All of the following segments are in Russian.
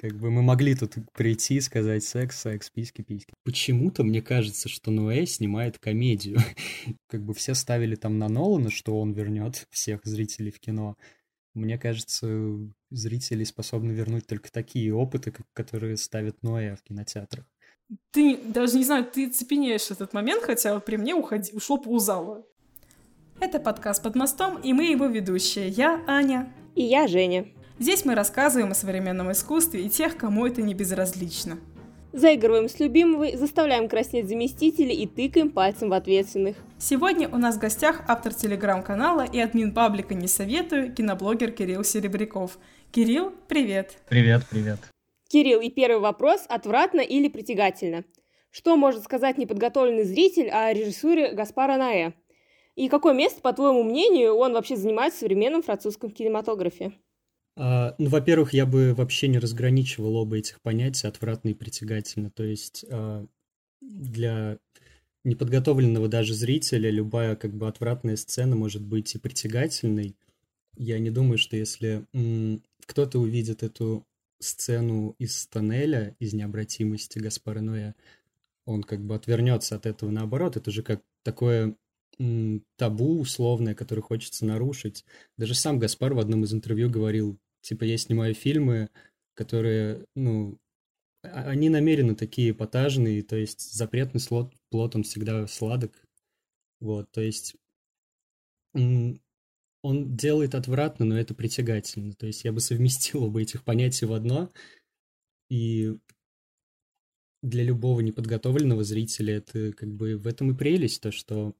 Как бы мы могли тут прийти и сказать секс, секс, письки, письки. Почему-то мне кажется, что Ноэ снимает комедию. как бы все ставили там на Нолана, что он вернет всех зрителей в кино. Мне кажется, зрители способны вернуть только такие опыты, которые ставят Ноэ в кинотеатрах. Ты даже не знаю, ты цепенеешь этот момент, хотя вот при мне уходи, ушло ползала. Это подкаст «Под мостом», и мы его ведущие. Я Аня. И я Женя. Здесь мы рассказываем о современном искусстве и тех, кому это не безразлично. Заигрываем с любимой, заставляем краснеть заместителей и тыкаем пальцем в ответственных. Сегодня у нас в гостях автор телеграм-канала и админ паблика «Не советую» киноблогер Кирилл Серебряков. Кирилл, привет! Привет, привет! Кирилл, и первый вопрос – отвратно или притягательно? Что может сказать неподготовленный зритель о режиссуре Гаспара Наэ? И какое место, по твоему мнению, он вообще занимает в современном французском кинематографе? А, ну, во-первых, я бы вообще не разграничивал оба этих понятия, отвратно и притягательно. То есть а, для неподготовленного даже зрителя любая как бы отвратная сцена может быть и притягательной. Я не думаю, что если кто-то увидит эту сцену из тоннеля, из необратимости Гаспара Ноя, он как бы отвернется от этого наоборот. Это же как такое табу условное, которое хочется нарушить. Даже сам Гаспар в одном из интервью говорил, Типа я снимаю фильмы, которые, ну, а, они намеренно такие эпатажные, то есть запретный слот, плод, он всегда сладок. Вот, то есть он делает отвратно, но это притягательно. То есть я бы совместил оба этих понятия в одно, и для любого неподготовленного зрителя это как бы в этом и прелесть, то, что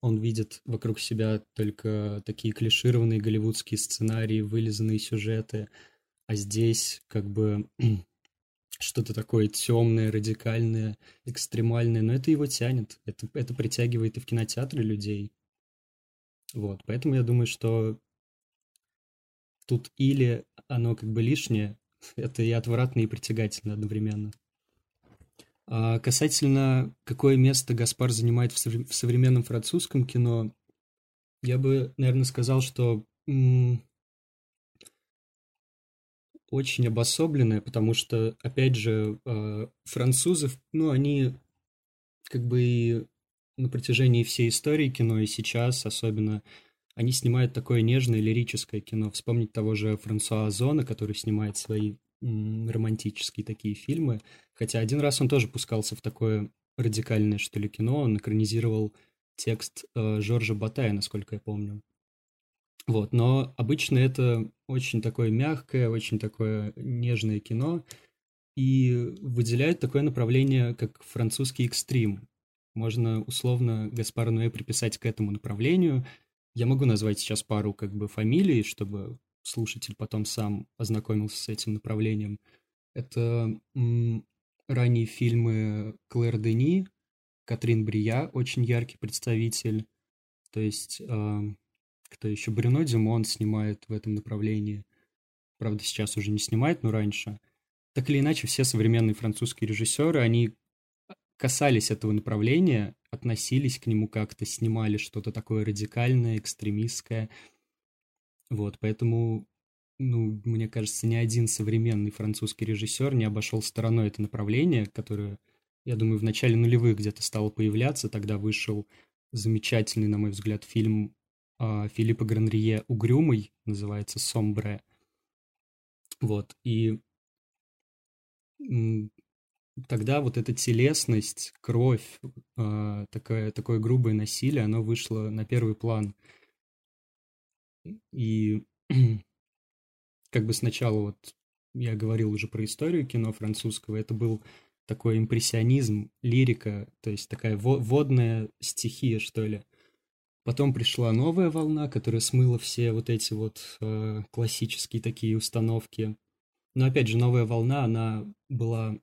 он видит вокруг себя только такие клишированные голливудские сценарии, вылизанные сюжеты, а здесь как бы что-то такое темное, радикальное, экстремальное, но это его тянет, это, это притягивает и в кинотеатры людей. Вот, поэтому я думаю, что тут или оно как бы лишнее, это и отвратно, и притягательно одновременно. А касательно, какое место Гаспар занимает в, современном французском кино, я бы, наверное, сказал, что м- очень обособленное, потому что, опять же, э, французы, ну, они как бы и на протяжении всей истории кино и сейчас особенно, они снимают такое нежное лирическое кино. Вспомнить того же Франсуа Озона, который снимает свои романтические такие фильмы. Хотя один раз он тоже пускался в такое радикальное, что ли, кино. Он экранизировал текст э, Жоржа Батая, насколько я помню. Вот, но обычно это очень такое мягкое, очень такое нежное кино, и выделяет такое направление, как французский экстрим. Можно условно Гаспара Ноэ приписать к этому направлению. Я могу назвать сейчас пару как бы фамилий, чтобы слушатель потом сам ознакомился с этим направлением. Это м, ранние фильмы Клэр Дени, Катрин Брия, очень яркий представитель. То есть, э, кто еще? Брюно Дюмон снимает в этом направлении. Правда, сейчас уже не снимает, но раньше. Так или иначе, все современные французские режиссеры, они касались этого направления, относились к нему как-то, снимали что-то такое радикальное, экстремистское. Вот, поэтому, ну, мне кажется, ни один современный французский режиссер не обошел стороной это направление, которое, я думаю, в начале нулевых где-то стало появляться. Тогда вышел замечательный, на мой взгляд, фильм э, Филиппа Гранрие «Угрюмый», называется «Сомбре». Вот, и тогда вот эта телесность, кровь, э, такое, такое грубое насилие, оно вышло на первый план – и как бы сначала вот я говорил уже про историю кино французского, это был такой импрессионизм, лирика, то есть такая водная стихия, что ли. Потом пришла новая волна, которая смыла все вот эти вот э, классические такие установки. Но опять же, новая волна, она была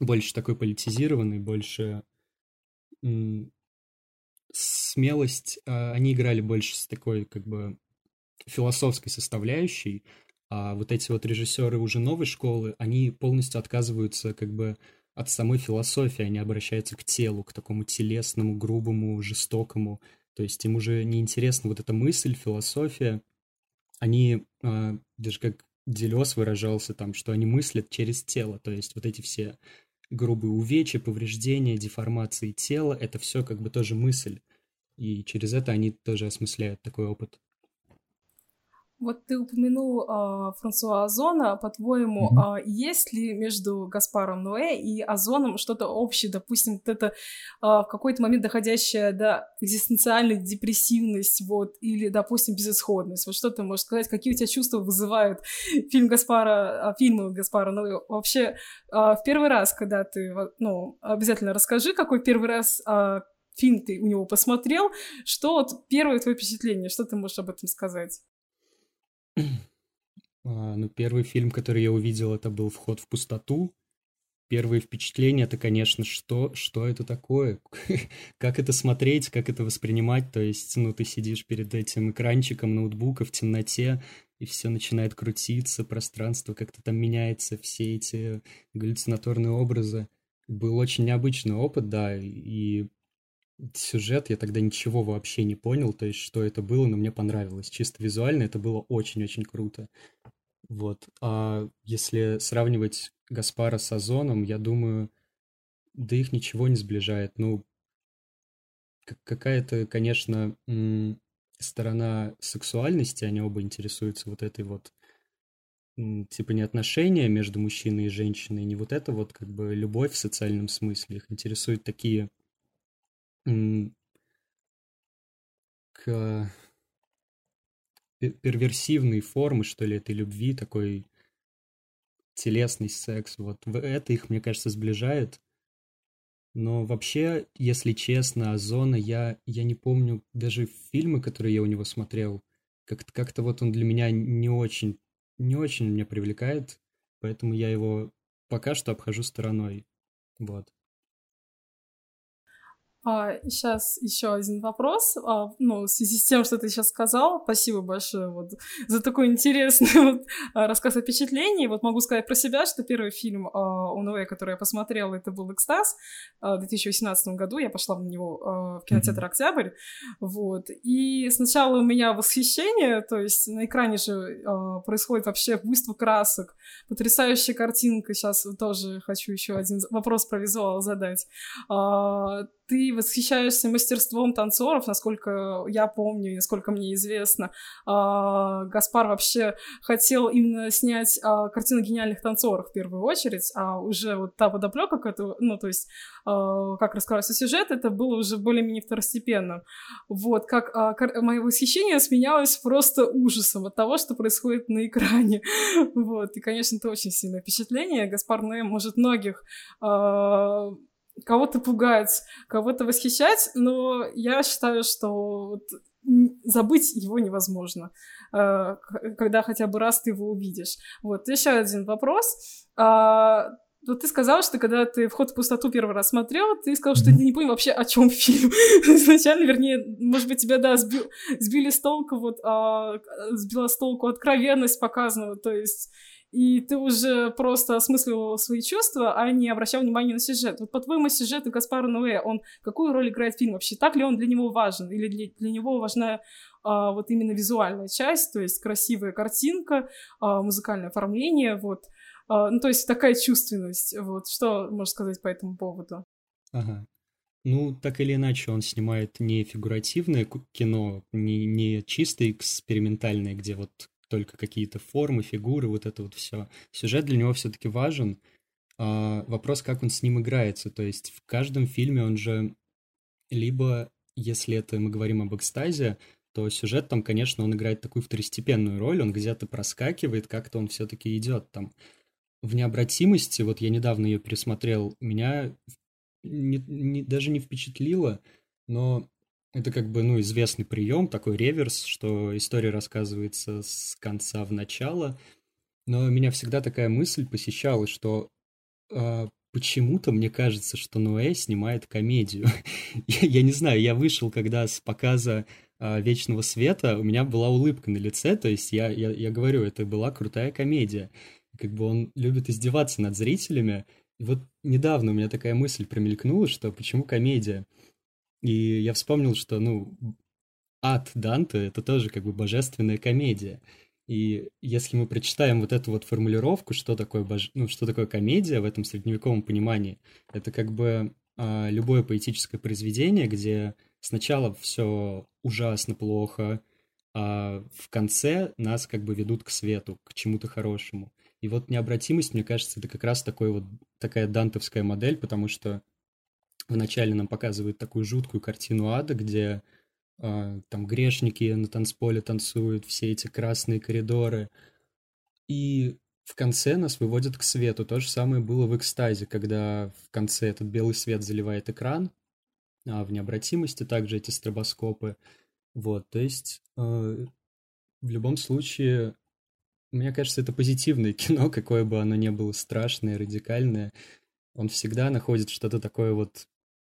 больше такой политизированной, больше смелость, э, они играли больше с такой как бы философской составляющей, а вот эти вот режиссеры уже новой школы, они полностью отказываются как бы от самой философии, они обращаются к телу, к такому телесному, грубому, жестокому. То есть им уже не интересна вот эта мысль, философия. Они, э, даже как Делес выражался там, что они мыслят через тело, то есть вот эти все грубые увечья, повреждения, деформации тела, это все как бы тоже мысль. И через это они тоже осмысляют такой опыт. Вот ты упомянул э, Франсуа Озона. По-твоему, mm-hmm. э, есть ли между Гаспаром Ноэ и Озоном что-то общее? Допустим, вот это э, в какой-то момент доходящее до экзистенциальной депрессивность, вот, или, допустим, безысходность. Вот что ты можешь сказать? Какие у тебя чувства вызывают фильм Гаспара, фильмы Гаспара Ноэ? Вообще, э, в первый раз, когда ты, ну, обязательно расскажи, какой первый раз э, фильм ты у него посмотрел, что вот первое твое впечатление, что ты можешь об этом сказать? А, ну, первый фильм, который я увидел, это был «Вход в пустоту». Первые впечатления, это, конечно, что, что это такое? как это смотреть, как это воспринимать? То есть, ну, ты сидишь перед этим экранчиком ноутбука в темноте, и все начинает крутиться, пространство как-то там меняется, все эти галлюцинаторные образы. Был очень необычный опыт, да, и сюжет я тогда ничего вообще не понял, то есть что это было, но мне понравилось. Чисто визуально это было очень-очень круто. Вот. А если сравнивать Гаспара с Озоном, я думаю, да их ничего не сближает. Ну, какая-то, конечно, сторона сексуальности, они оба интересуются вот этой вот типа не отношения между мужчиной и женщиной, не вот это вот как бы любовь в социальном смысле. Их интересуют такие к перверсивной формы, что ли, этой любви, такой телесный секс. Вот это их, мне кажется, сближает. Но вообще, если честно, Озона я, я не помню даже фильмы, которые я у него смотрел. Как-то как вот он для меня не очень, не очень меня привлекает, поэтому я его пока что обхожу стороной. Вот. А, сейчас еще один вопрос. А, ну, в связи с тем, что ты сейчас сказал, спасибо большое вот за такой интересный вот, а, рассказ о впечатлении. Вот могу сказать про себя, что первый фильм а, у Нове, который я посмотрела, это был «Экстаз» в 2018 году. Я пошла на него в кинотеатр «Октябрь». Вот. И сначала у меня восхищение, то есть на экране же происходит вообще буйство красок, потрясающая картинка. Сейчас тоже хочу еще один вопрос про визуал задать. Ты восхищаешься мастерством танцоров, насколько я помню, насколько мне известно. А, Гаспар вообще хотел именно снять а, картину гениальных танцоров в первую очередь, а уже вот та подоплека, ну, то есть а, как раскрывался сюжет, это было уже более-менее второстепенным. Вот, как мое восхищение сменялось просто ужасом от того, что происходит на экране. Вот, и, конечно, это очень сильное впечатление. Гаспар Ноэ может многих кого-то пугать, кого-то восхищать, но я считаю, что вот забыть его невозможно, э, когда хотя бы раз ты его увидишь. Вот, еще один вопрос. А, вот ты сказал, что когда ты «Вход в пустоту» первый раз смотрел, ты сказал, что ты не понял вообще, о чем фильм. Изначально, вернее, может быть, тебя, да, сбил, сбили с толку, вот, а, сбила с толку откровенность показанного, то есть и ты уже просто осмысливал свои чувства, а не обращал внимания на сюжет. Вот по-твоему, сюжет Гаспара Ноэ, он какую роль играет в фильме вообще? Так ли он для него важен? Или для, для него важна а, вот именно визуальная часть, то есть красивая картинка, а, музыкальное оформление, вот. А, ну, то есть такая чувственность. Вот. Что можешь сказать по этому поводу? Ага. Ну, так или иначе, он снимает не фигуративное кино, не, не чисто экспериментальное, где вот только какие-то формы, фигуры, вот это вот все. Сюжет для него все-таки важен. А вопрос, как он с ним играется. То есть в каждом фильме он же либо, если это мы говорим об экстазе, то сюжет там, конечно, он играет такую второстепенную роль, он где-то проскакивает, как-то он все-таки идет там. В необратимости, вот я недавно ее пересмотрел, меня не, не, даже не впечатлило, но это как бы, ну, известный прием, такой реверс, что история рассказывается с конца в начало. Но меня всегда такая мысль посещала, что э, почему-то мне кажется, что Ноэ снимает комедию. я, я не знаю, я вышел, когда с показа э, Вечного Света, у меня была улыбка на лице, то есть я, я, я говорю, это была крутая комедия. Как бы он любит издеваться над зрителями. И вот недавно у меня такая мысль промелькнула, что почему комедия? И я вспомнил, что, ну, ад Данте — это тоже как бы божественная комедия. И если мы прочитаем вот эту вот формулировку, что такое, бож... ну, что такое комедия в этом средневековом понимании, это как бы а, любое поэтическое произведение, где сначала все ужасно плохо, а в конце нас как бы ведут к свету, к чему-то хорошему. И вот необратимость, мне кажется, это как раз такой вот, такая дантовская модель, потому что вначале нам показывают такую жуткую картину ада, где э, там грешники на танцполе танцуют, все эти красные коридоры. И в конце нас выводят к свету. То же самое было в экстазе, когда в конце этот белый свет заливает экран, а в необратимости также эти стробоскопы. Вот, то есть э, в любом случае, мне кажется, это позитивное кино, какое бы оно ни было страшное, радикальное. Он всегда находит что-то такое вот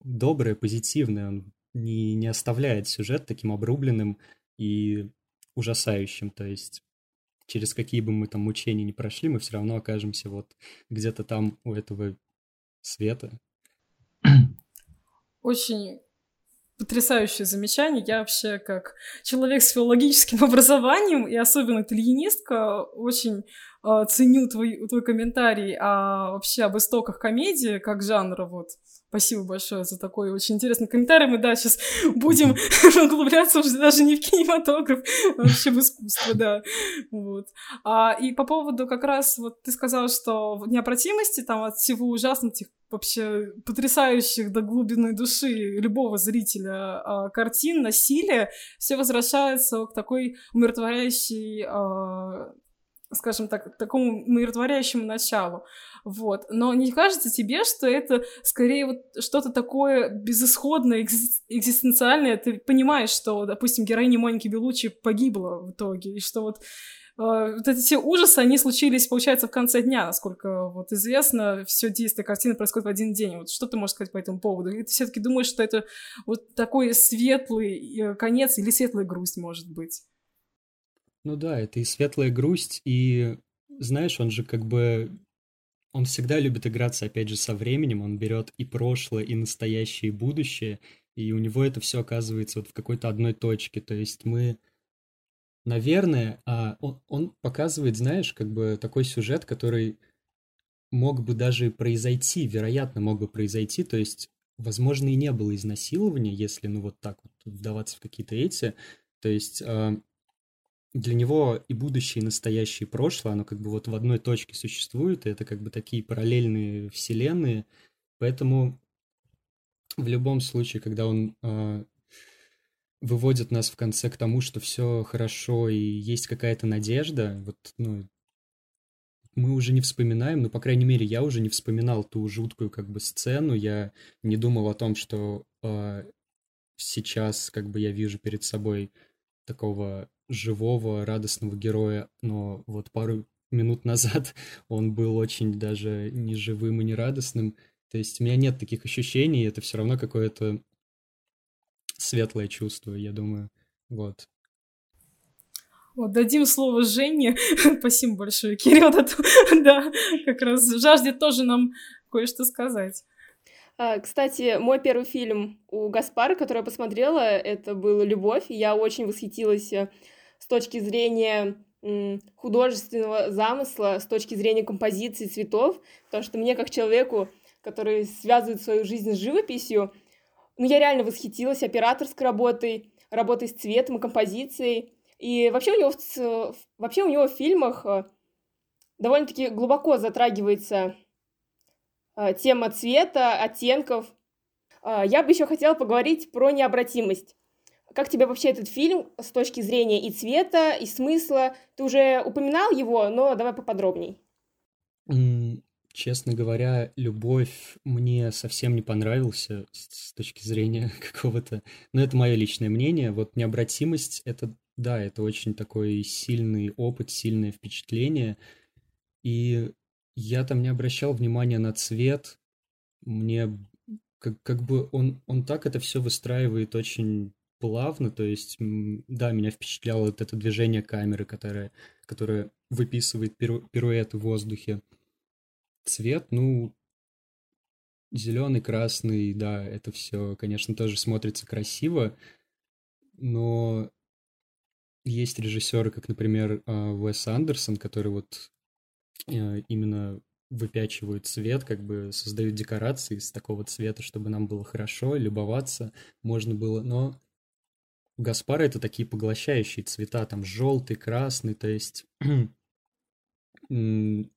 доброе, позитивное. Он не, не оставляет сюжет таким обрубленным и ужасающим. То есть через какие бы мы там мучения не прошли, мы все равно окажемся вот где-то там у этого света. Очень потрясающее замечание. Я вообще как человек с филологическим образованием и особенно итальянистка очень э, ценю твой, твой комментарий о, вообще об истоках комедии как жанра. Вот. Спасибо большое за такой очень интересный комментарий. Мы, да, сейчас будем углубляться уже даже не в кинематограф, а вообще в искусство, да. Вот. А, и по поводу как раз, вот ты сказала, что в необратимости там от всего ужасных, вообще потрясающих до глубины души любого зрителя а, картин, насилия, все возвращается к такой умиротворяющей а, скажем так, такому умиротворяющему началу. Вот. Но не кажется тебе, что это скорее вот что-то такое безысходное, экзистенциальное? Ты понимаешь, что, допустим, героиня Моники Белучи погибла в итоге, и что вот Uh, вот эти все ужасы, они случились, получается, в конце дня, насколько вот известно, все действие картины происходит в один день. Вот что ты можешь сказать по этому поводу? И ты все-таки думаешь, что это вот такой светлый э, конец или светлая грусть, может быть? Ну да, это и светлая грусть, и знаешь, он же как бы он всегда любит играться, опять же, со временем. Он берет и прошлое, и настоящее, и будущее. И у него это все оказывается вот в какой-то одной точке. То есть мы, наверное, а он, он показывает, знаешь, как бы такой сюжет, который мог бы даже произойти, вероятно, мог бы произойти. То есть, возможно, и не было изнасилования, если, ну, вот так вот вдаваться в какие-то эти. То есть, а, для него и будущее, и настоящее, и прошлое, оно как бы вот в одной точке существует, и это как бы такие параллельные вселенные, поэтому в любом случае, когда он э, выводит нас в конце к тому, что все хорошо и есть какая-то надежда, вот, ну, мы уже не вспоминаем, ну, по крайней мере, я уже не вспоминал ту жуткую как бы сцену, я не думал о том, что э, сейчас как бы я вижу перед собой такого живого, радостного героя, но вот пару минут назад он был очень даже не живым и не радостным. То есть у меня нет таких ощущений, это все равно какое-то светлое чувство, я думаю. Вот. Вот, дадим слово Жене. Спасибо большое, Кирилл. да, как раз жаждет тоже нам кое-что сказать. А, кстати, мой первый фильм у Гаспара, который я посмотрела, это был «Любовь». Я очень восхитилась э, с точки зрения художественного замысла, с точки зрения композиции цветов, потому что мне, как человеку, который связывает свою жизнь с живописью, ну, я реально восхитилась операторской работой, работой с цветом и композицией. И вообще у него, вообще у него в фильмах э, довольно-таки глубоко затрагивается э, тема цвета, оттенков. Э, я бы еще хотела поговорить про необратимость. Как тебе вообще этот фильм с точки зрения и цвета, и смысла? Ты уже упоминал его, но давай поподробней. Честно говоря, любовь мне совсем не понравился с точки зрения какого-то... Но это мое личное мнение. Вот необратимость — это, да, это очень такой сильный опыт, сильное впечатление. И я там не обращал внимания на цвет. Мне как, как бы он, он так это все выстраивает очень плавно, то есть, да, меня впечатляло вот это движение камеры, которое, которое выписывает перу, пируэты в воздухе. Цвет, ну, зеленый, красный, да, это все, конечно, тоже смотрится красиво, но есть режиссеры, как, например, а, Уэс Андерсон, который вот э, именно выпячивают цвет, как бы создают декорации из такого цвета, чтобы нам было хорошо, любоваться можно было, но у Гаспара это такие поглощающие цвета, там желтый, красный, то есть он,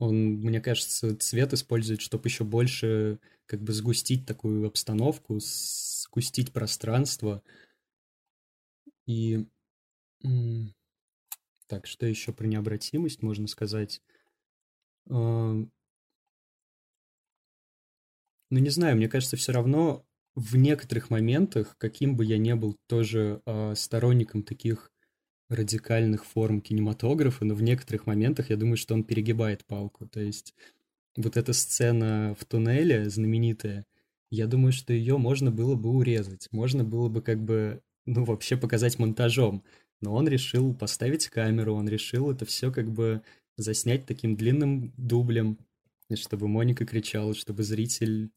мне кажется, цвет использует, чтобы еще больше как бы сгустить такую обстановку, сгустить пространство. И так, что еще про необратимость можно сказать? Ну, не знаю, мне кажется, все равно в некоторых моментах, каким бы я ни был тоже э, сторонником таких радикальных форм кинематографа, но в некоторых моментах я думаю, что он перегибает палку. То есть вот эта сцена в туннеле знаменитая, я думаю, что ее можно было бы урезать, можно было бы как бы, ну, вообще показать монтажом. Но он решил поставить камеру, он решил это все как бы заснять таким длинным дублем, чтобы Моника кричала, чтобы зритель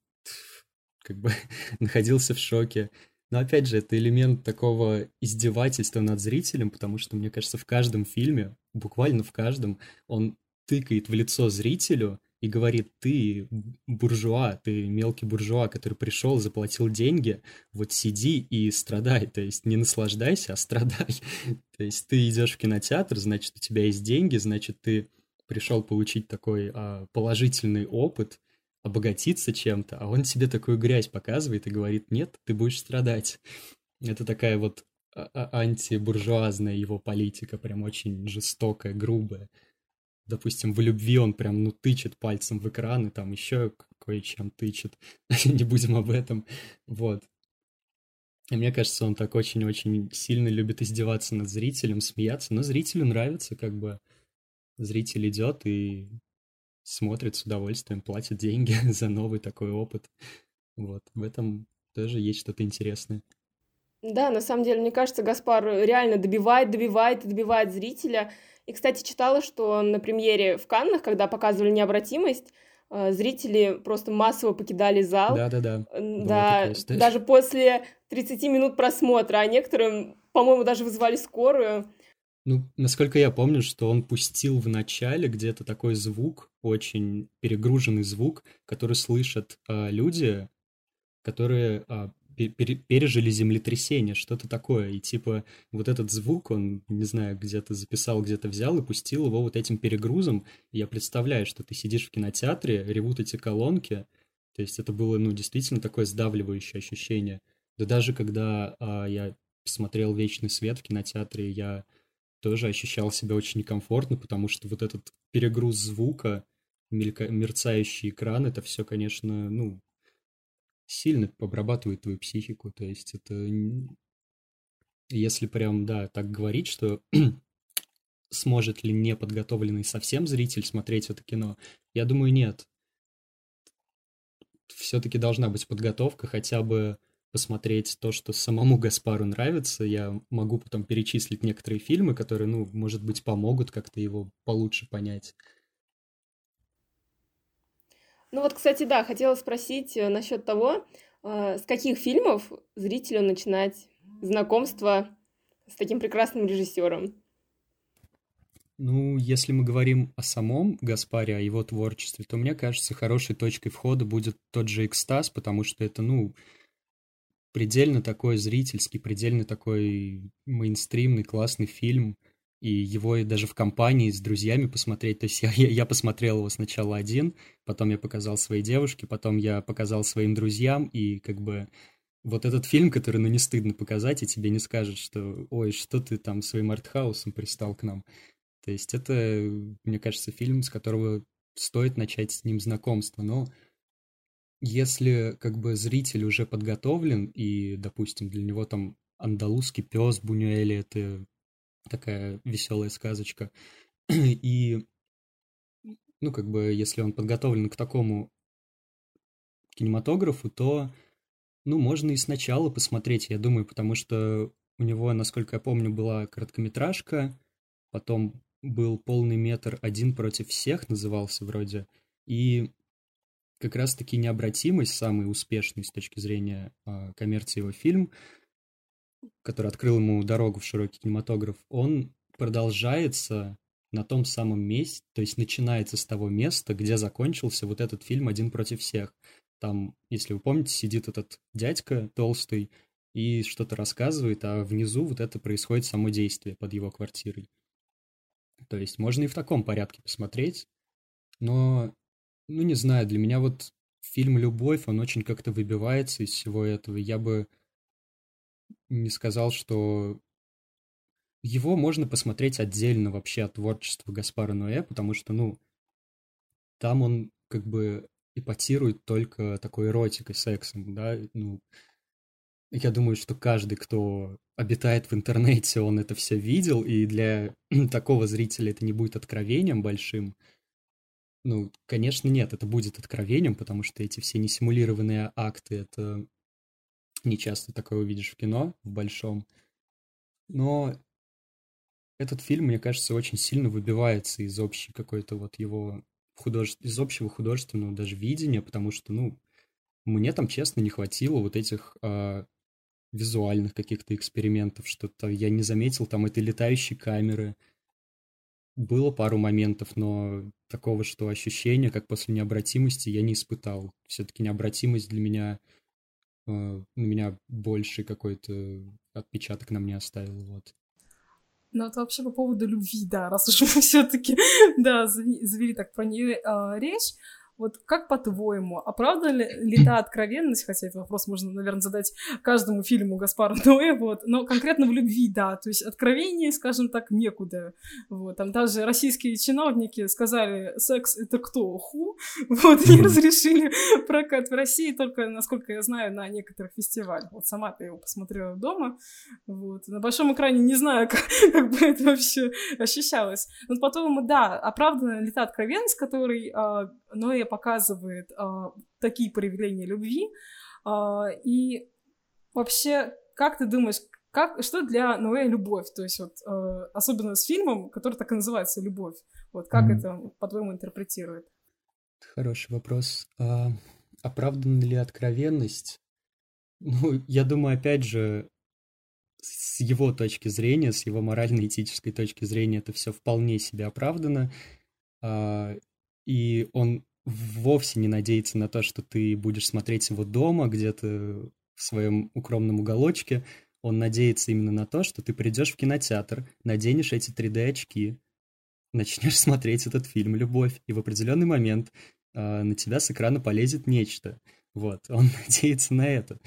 как бы находился в шоке. Но опять же, это элемент такого издевательства над зрителем, потому что, мне кажется, в каждом фильме, буквально в каждом, он тыкает в лицо зрителю и говорит, ты буржуа, ты мелкий буржуа, который пришел, заплатил деньги, вот сиди и страдай, то есть не наслаждайся, а страдай. то есть ты идешь в кинотеатр, значит, у тебя есть деньги, значит, ты пришел получить такой а, положительный опыт, обогатиться чем-то, а он тебе такую грязь показывает и говорит, нет, ты будешь страдать. Это такая вот а, а, антибуржуазная его политика, прям очень жестокая, грубая. Допустим, в любви он прям, ну, тычет пальцем в экран и там еще кое-чем тычет. Не будем об этом. Вот. И мне кажется, он так очень-очень сильно любит издеваться над зрителем, смеяться, но зрителю нравится, как бы зритель идет и смотрит с удовольствием, платит деньги за новый такой опыт. Вот, в этом тоже есть что-то интересное. Да, на самом деле, мне кажется, Гаспар реально добивает, добивает и добивает зрителя. И, кстати, читала, что на премьере в Каннах, когда показывали необратимость, э, зрители просто массово покидали зал. Да-да-да. Да, даже после 30 минут просмотра, а некоторым, по-моему, даже вызвали скорую. Ну, насколько я помню, что он пустил в начале где-то такой звук, очень перегруженный звук, который слышат э, люди, которые э, пережили землетрясение, что-то такое. И типа вот этот звук, он, не знаю, где-то записал, где-то взял и пустил его вот этим перегрузом. И я представляю, что ты сидишь в кинотеатре, ревут эти колонки. То есть это было, ну, действительно такое сдавливающее ощущение. Да даже когда а, я смотрел «Вечный свет» в кинотеатре, я тоже ощущал себя очень некомфортно, потому что вот этот перегруз звука, мелька... мерцающий экран, это все, конечно, ну, сильно обрабатывает твою психику. То есть это... Если прям, да, так говорить, что сможет ли неподготовленный совсем зритель смотреть это кино, я думаю, нет. Все-таки должна быть подготовка хотя бы посмотреть то, что самому Гаспару нравится. Я могу потом перечислить некоторые фильмы, которые, ну, может быть, помогут как-то его получше понять. Ну вот, кстати, да, хотела спросить э, насчет того, э, с каких фильмов зрителю начинать знакомство с таким прекрасным режиссером? Ну, если мы говорим о самом Гаспаре, о его творчестве, то мне кажется, хорошей точкой входа будет тот же «Экстаз», потому что это, ну, предельно такой зрительский, предельно такой мейнстримный, классный фильм, и его даже в компании с друзьями посмотреть. То есть я, я посмотрел его сначала один, потом я показал своей девушке, потом я показал своим друзьям, и как бы вот этот фильм, который, ну, не стыдно показать, и тебе не скажут, что, ой, что ты там своим артхаусом пристал к нам. То есть это, мне кажется, фильм, с которого стоит начать с ним знакомство, но если как бы зритель уже подготовлен, и, допустим, для него там андалузский пес Бунюэли — это такая веселая сказочка, и, ну, как бы, если он подготовлен к такому кинематографу, то, ну, можно и сначала посмотреть, я думаю, потому что у него, насколько я помню, была короткометражка, потом был полный метр «Один против всех» назывался вроде, и как раз-таки необратимость, самый успешный с точки зрения э, коммерции его фильм, который открыл ему дорогу в широкий кинематограф, он продолжается на том самом месте, то есть начинается с того места, где закончился вот этот фильм «Один против всех». Там, если вы помните, сидит этот дядька толстый и что-то рассказывает, а внизу вот это происходит само действие под его квартирой. То есть можно и в таком порядке посмотреть, но, ну не знаю, для меня вот фильм «Любовь», он очень как-то выбивается из всего этого. Я бы не сказал, что его можно посмотреть отдельно вообще от творчества Гаспара Ноэ, потому что, ну, там он как бы эпатирует только такой эротикой, сексом, да, ну, я думаю, что каждый, кто обитает в интернете, он это все видел, и для такого зрителя это не будет откровением большим. Ну, конечно, нет, это будет откровением, потому что эти все несимулированные акты, это не часто такое увидишь в кино, в большом. Но этот фильм, мне кажется, очень сильно выбивается из общей какой-то вот его художе... из общего художественного даже видения, потому что, ну, мне там, честно, не хватило вот этих э, визуальных каких-то экспериментов, что-то я не заметил там этой летающей камеры. Было пару моментов, но такого, что ощущения, как после необратимости, я не испытал. Все-таки необратимость для меня, э, на меня больше какой-то отпечаток на мне оставил, вот. Ну, это вообще по поводу любви, да, раз уж мы все-таки, да, завели так про нее э, речь. Вот как по-твоему, оправдана ли, ли та откровенность, хотя этот вопрос можно, наверное, задать каждому фильму Гаспара Ноэ, вот, но конкретно в любви, да, то есть откровение, скажем так, некуда, вот, там даже российские чиновники сказали, секс это кто, ху, вот, и разрешили прокат в России только, насколько я знаю, на некоторых фестивалях, вот сама я его посмотрела дома, вот, на большом экране не знаю, как, как бы это вообще ощущалось, но потом, да, оправдана ли та откровенность, который а, Ноэ показывает а, такие проявления любви. А, и вообще, как ты думаешь, как, что для Ноэ любовь? То есть вот, а, особенно с фильмом, который так и называется «Любовь». Вот как mm. это, по-твоему, интерпретирует? Хороший вопрос. А, оправдана ли откровенность? Ну, я думаю, опять же, с его точки зрения, с его морально-этической точки зрения, это все вполне себе оправдано. А, и он вовсе не надеется на то, что ты будешь смотреть его дома, где-то в своем укромном уголочке. Он надеется именно на то, что ты придешь в кинотеатр, наденешь эти 3D-очки, начнешь смотреть этот фильм «Любовь», и в определенный момент э, на тебя с экрана полезет нечто. Вот, он надеется на это.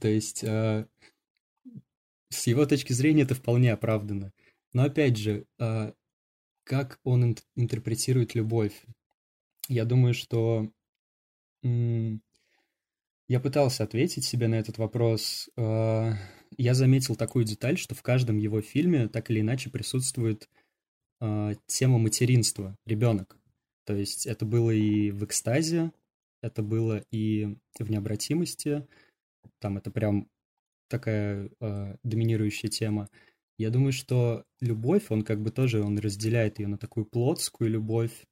То есть, э, с его точки зрения это вполне оправдано. Но опять же, э, как он ин- интерпретирует любовь? Я думаю, что я пытался ответить себе на этот вопрос. А, я заметил такую деталь, что в каждом его фильме так или иначе присутствует а, тема материнства, ребенок. То есть это было и в экстазе, это было и в необратимости. Там это прям такая э, доминирующая тема. Я думаю, что любовь, он как бы тоже, он разделяет ее на такую плотскую любовь,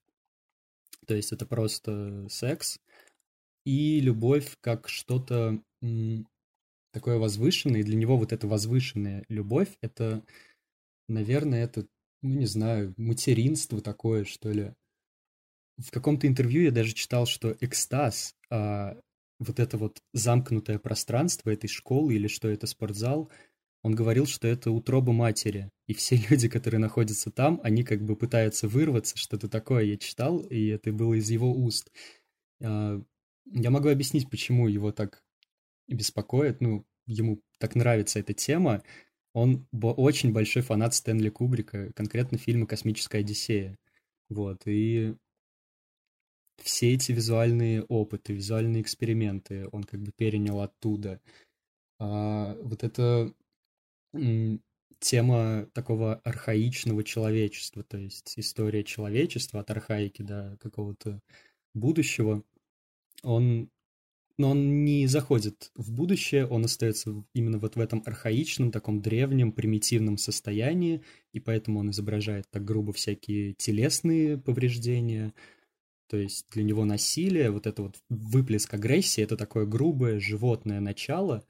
то есть это просто секс и любовь как что-то такое возвышенное, и для него вот эта возвышенная любовь, это, наверное, это, ну, не знаю, материнство такое, что ли. В каком-то интервью я даже читал, что экстаз, а, вот это вот замкнутое пространство этой школы или что это спортзал — он говорил, что это утроба матери, и все люди, которые находятся там, они как бы пытаются вырваться, что-то такое я читал, и это было из его уст. А, я могу объяснить, почему его так беспокоит, ну, ему так нравится эта тема. Он очень большой фанат Стэнли Кубрика, конкретно фильма «Космическая Одиссея». Вот, и все эти визуальные опыты, визуальные эксперименты он как бы перенял оттуда. А, вот это тема такого архаичного человечества, то есть история человечества от архаики до какого-то будущего, он, но он не заходит в будущее, он остается именно вот в этом архаичном, таком древнем, примитивном состоянии, и поэтому он изображает так грубо всякие телесные повреждения, то есть для него насилие, вот это вот выплеск агрессии, это такое грубое животное начало,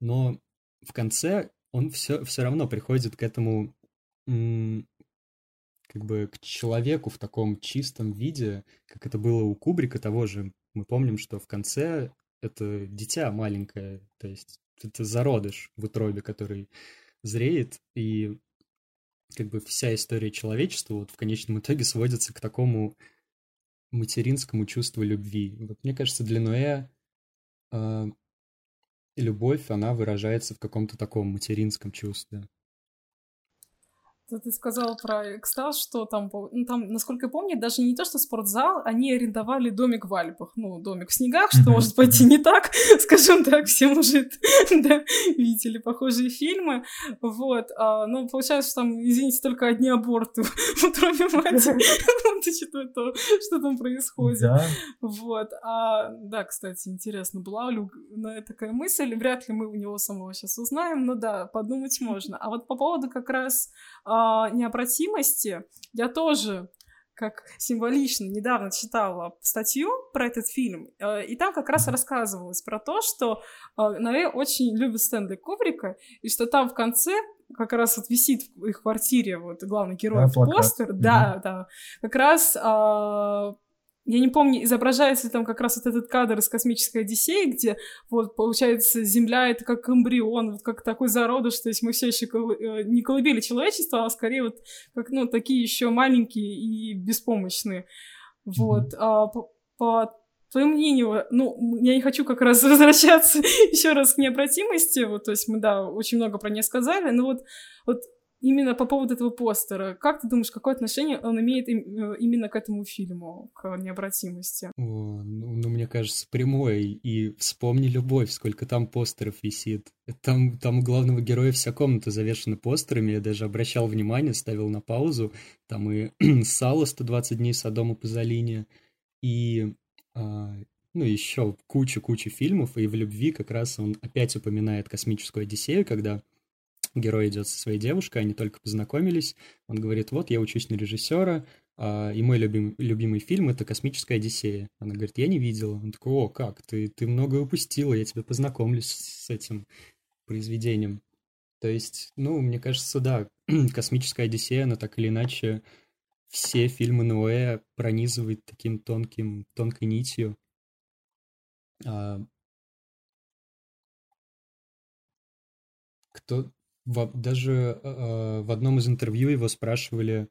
но в конце он все, все равно приходит к этому как бы к человеку в таком чистом виде, как это было у Кубрика того же. Мы помним, что в конце это дитя маленькое, то есть это зародыш в утробе, который зреет, и как бы вся история человечества вот в конечном итоге сводится к такому материнскому чувству любви. Вот мне кажется, для Ноэ э, любовь, она выражается в каком-то таком материнском чувстве. Ты сказал про экстаз, что там, ну, там, насколько я помню, даже не то, что спортзал, они арендовали домик в Альпах, ну, домик в снегах, что может пойти не так, скажем так, все, может, да, видели похожие фильмы, вот, а, ну, получается, что там, извините, только одни аборты в утробе матери, учитывая то, что там происходит, вот, а, да, кстати, интересно, была ли такая мысль, вряд ли мы у него самого сейчас узнаем, но да, подумать можно, а вот по поводу как раз э, необратимости я тоже как символично недавно читала статью про этот фильм, э, и там как раз рассказывалось про то, что э, Ноэ очень любит Стэнли Кубрика, и что там в конце как раз вот висит в их квартире вот главный герой да, постер, угу. да, да, как раз э, я не помню, изображается там как раз вот этот кадр из «Космической Одиссеи», где вот, получается, Земля — это как эмбрион, вот как такой зародыш, то есть мы все еще кол... Э, не колыбели человечества, а скорее вот как, ну, такие еще маленькие и беспомощные. Вот. Mm-hmm. А, по, по твоему мнению, ну, я не хочу как раз возвращаться еще раз к необратимости, вот, то есть мы, да, очень много про нее сказали, но вот, вот именно по поводу этого постера. Как ты думаешь, какое отношение он имеет э, именно к этому фильму, к необратимости? О, ну, ну, мне кажется, прямой. И вспомни любовь, сколько там постеров висит. Там, там у главного героя вся комната завешена постерами. Я даже обращал внимание, ставил на паузу. Там и Сало 120 дней Содома по Залине, и а, ну, еще куча-куча фильмов, и в «Любви» как раз он опять упоминает космическую Одиссею, когда герой идет со своей девушкой, они только познакомились. Он говорит, вот, я учусь на режиссера, а, и мой любим, любимый фильм — это «Космическая Одиссея». Она говорит, я не видела. Он такой, о, как, ты, ты многое упустила, я тебя познакомлюсь с этим произведением. То есть, ну, мне кажется, да, «Космическая Одиссея», она так или иначе все фильмы Ноэ пронизывает таким тонким, тонкой нитью. А... Кто, в, даже э, в одном из интервью его спрашивали,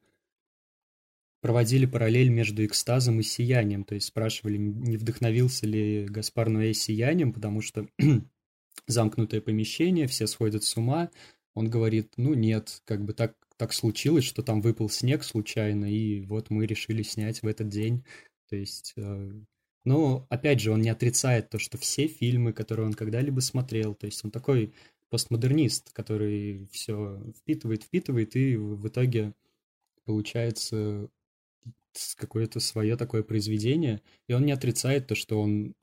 проводили параллель между экстазом и сиянием, то есть спрашивали, не вдохновился ли Гаспар Ноэ сиянием, потому что замкнутое помещение, все сходят с ума. Он говорит, ну нет, как бы так, так случилось, что там выпал снег случайно, и вот мы решили снять в этот день. То есть, э, но опять же, он не отрицает то, что все фильмы, которые он когда-либо смотрел, то есть он такой постмодернист, который все впитывает, впитывает, и в итоге получается какое-то свое такое произведение, и он не отрицает то, что он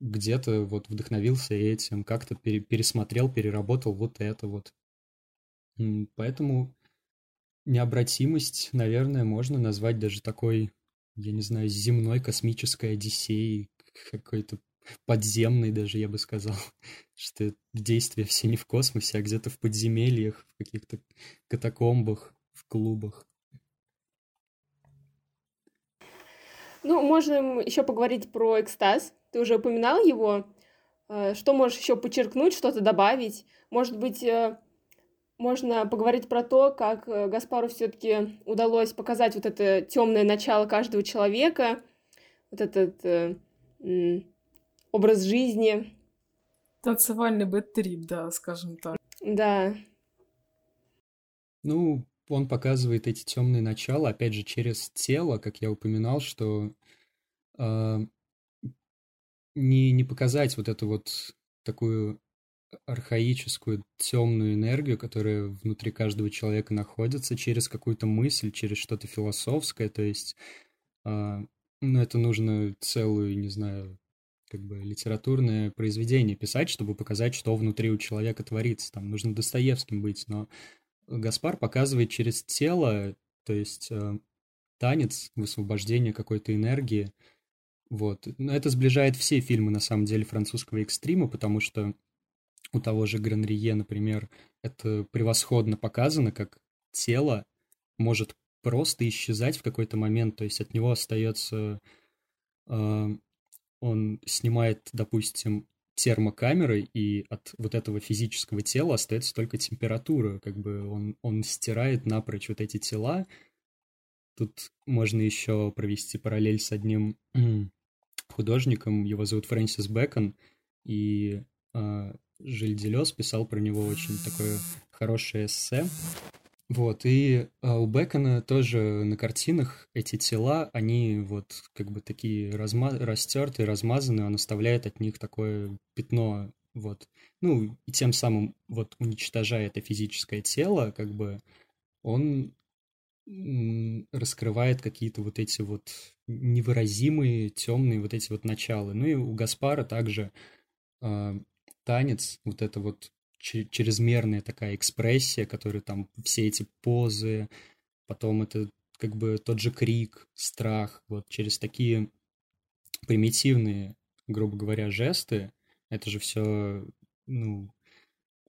где-то вот вдохновился этим, как-то пересмотрел, переработал вот это вот. Поэтому необратимость, наверное, можно назвать даже такой, я не знаю, земной космической одиссеей, какой-то подземный даже, я бы сказал, что действия все не в космосе, а где-то в подземельях, в каких-то катакомбах, в клубах. Ну, можем еще поговорить про экстаз. Ты уже упоминал его. Э, что можешь еще подчеркнуть, что-то добавить? Может быть, э, можно поговорить про то, как э, Гаспару все-таки удалось показать вот это темное начало каждого человека, вот этот образ жизни. Танцевальный бэт-трип, да, скажем так. Да. Ну, он показывает эти темные начала, опять же, через тело, как я упоминал, что э, не, не показать вот эту вот такую архаическую темную энергию, которая внутри каждого человека находится, через какую-то мысль, через что-то философское, то есть, э, ну, это нужно целую, не знаю, как бы литературное произведение писать, чтобы показать, что внутри у человека творится. Там нужно Достоевским быть, но Гаспар показывает через тело, то есть э, танец, высвобождение какой-то энергии. Вот. Но это сближает все фильмы, на самом деле, французского экстрима, потому что у того же Гранрие, например, это превосходно показано, как тело может просто исчезать в какой-то момент, то есть от него остается... Э, он снимает, допустим, термокамерой, и от вот этого физического тела остается только температура, как бы он, он стирает напрочь вот эти тела. Тут можно еще провести параллель с одним художником, его зовут Фрэнсис Бэкон, и э, Жиль Делес писал про него очень такое хорошее эссе. Вот, и а, у Бекона тоже на картинах эти тела, они вот как бы такие разма... растертые, размазанные, он оставляет от них такое пятно, вот. Ну, и тем самым вот уничтожая это физическое тело, как бы он раскрывает какие-то вот эти вот невыразимые темные вот эти вот начала. Ну и у Гаспара также э, танец, вот это вот чрезмерная такая экспрессия, которая там все эти позы, потом это как бы тот же крик, страх, вот через такие примитивные, грубо говоря, жесты, это же все, ну,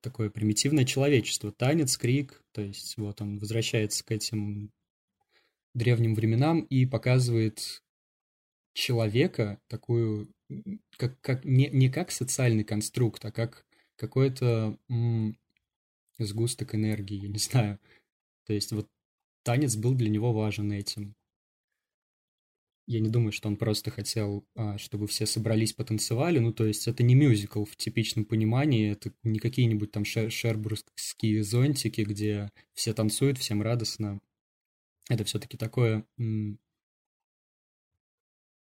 такое примитивное человечество, танец, крик, то есть вот он возвращается к этим древним временам и показывает человека такую, как, как не, не как социальный конструкт, а как какой-то м- сгусток энергии, я не знаю. То есть вот танец был для него важен этим. Я не думаю, что он просто хотел, а, чтобы все собрались, потанцевали. Ну, то есть это не мюзикл в типичном понимании, это не какие-нибудь там шер шербургские зонтики, где все танцуют, всем радостно. Это все-таки такое м-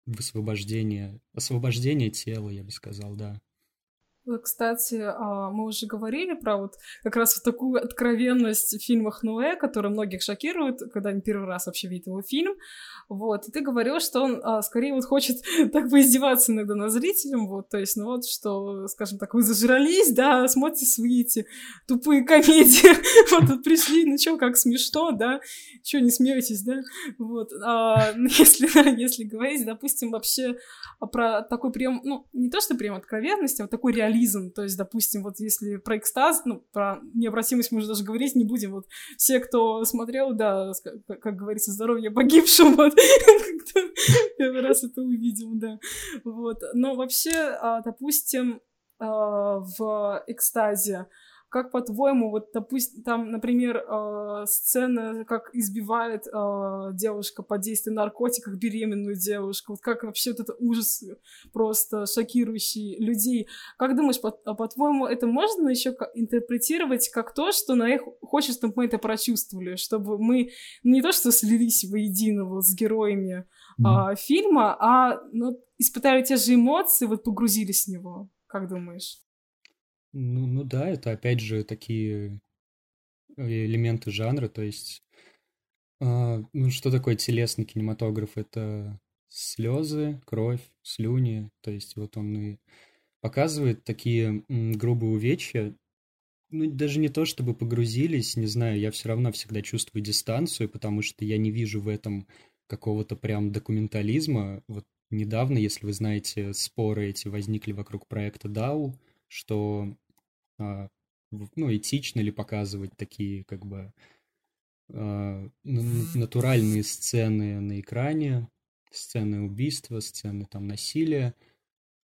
высвобождение, освобождение тела, я бы сказал, да. Кстати, а, мы уже говорили про вот как раз вот такую откровенность в фильмах Ноэ, которая многих шокирует, когда они первый раз вообще видят его фильм. Вот, и ты говорил, что он а, скорее вот хочет так поиздеваться иногда над зрителем, вот, то есть, ну вот, что, скажем так, вы зажрались, да, смотрите свои эти тупые комедии, вот пришли, ну чё, как смешно, да, чё, не смеетесь, да, вот, а, если, если говорить, допустим, вообще про такой прям, ну, не то, что прям откровенность, а вот такой реализм, то есть, допустим, вот если про экстаз, ну, про необратимость мы уже даже говорить не будем, вот, все, кто смотрел, да, как, как говорится, здоровье погибшим, вот, первый раз это увидел, да. Вот. Но вообще, а, допустим, а, в экстазе, как по-твоему, вот, допустим, там, например, э, сцена, как избивает э, девушка под действием наркотиков беременную девушку, вот как вообще вот этот ужас просто шокирующий людей. Как думаешь, по- а по-твоему, это можно еще интерпретировать как то, что на их хочет, чтобы мы это прочувствовали, чтобы мы не то, что слились воедино вот с героями mm-hmm. фильма, а ну, испытали те же эмоции, вот погрузились в него. Как думаешь? Ну, ну да, это опять же такие элементы жанра, то есть, а, ну что такое телесный кинематограф? Это слезы, кровь, слюни, то есть вот он и показывает такие грубые увечья, ну даже не то, чтобы погрузились, не знаю, я все равно всегда чувствую дистанцию, потому что я не вижу в этом какого-то прям документализма. Вот недавно, если вы знаете, споры эти возникли вокруг проекта DAO, что ну, этично ли показывать такие, как бы, а, натуральные сцены на экране, сцены убийства, сцены там насилия.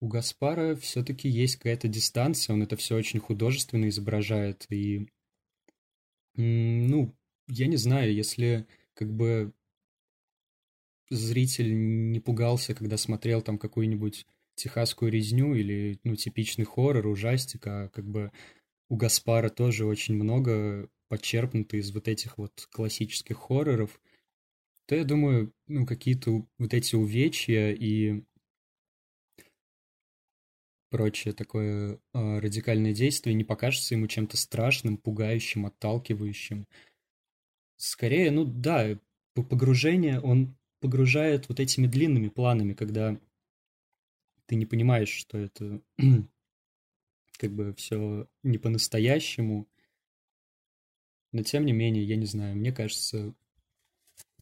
У Гаспара все-таки есть какая-то дистанция, он это все очень художественно изображает. И, ну, я не знаю, если как бы зритель не пугался, когда смотрел там какую-нибудь техасскую резню или, ну, типичный хоррор, ужастик, а как бы у Гаспара тоже очень много подчерпнуто из вот этих вот классических хорроров, то я думаю, ну, какие-то вот эти увечья и прочее такое э, радикальное действие не покажется ему чем-то страшным, пугающим, отталкивающим. Скорее, ну да, погружение он погружает вот этими длинными планами, когда ты не понимаешь, что это как бы все не по-настоящему. Но тем не менее, я не знаю, мне кажется,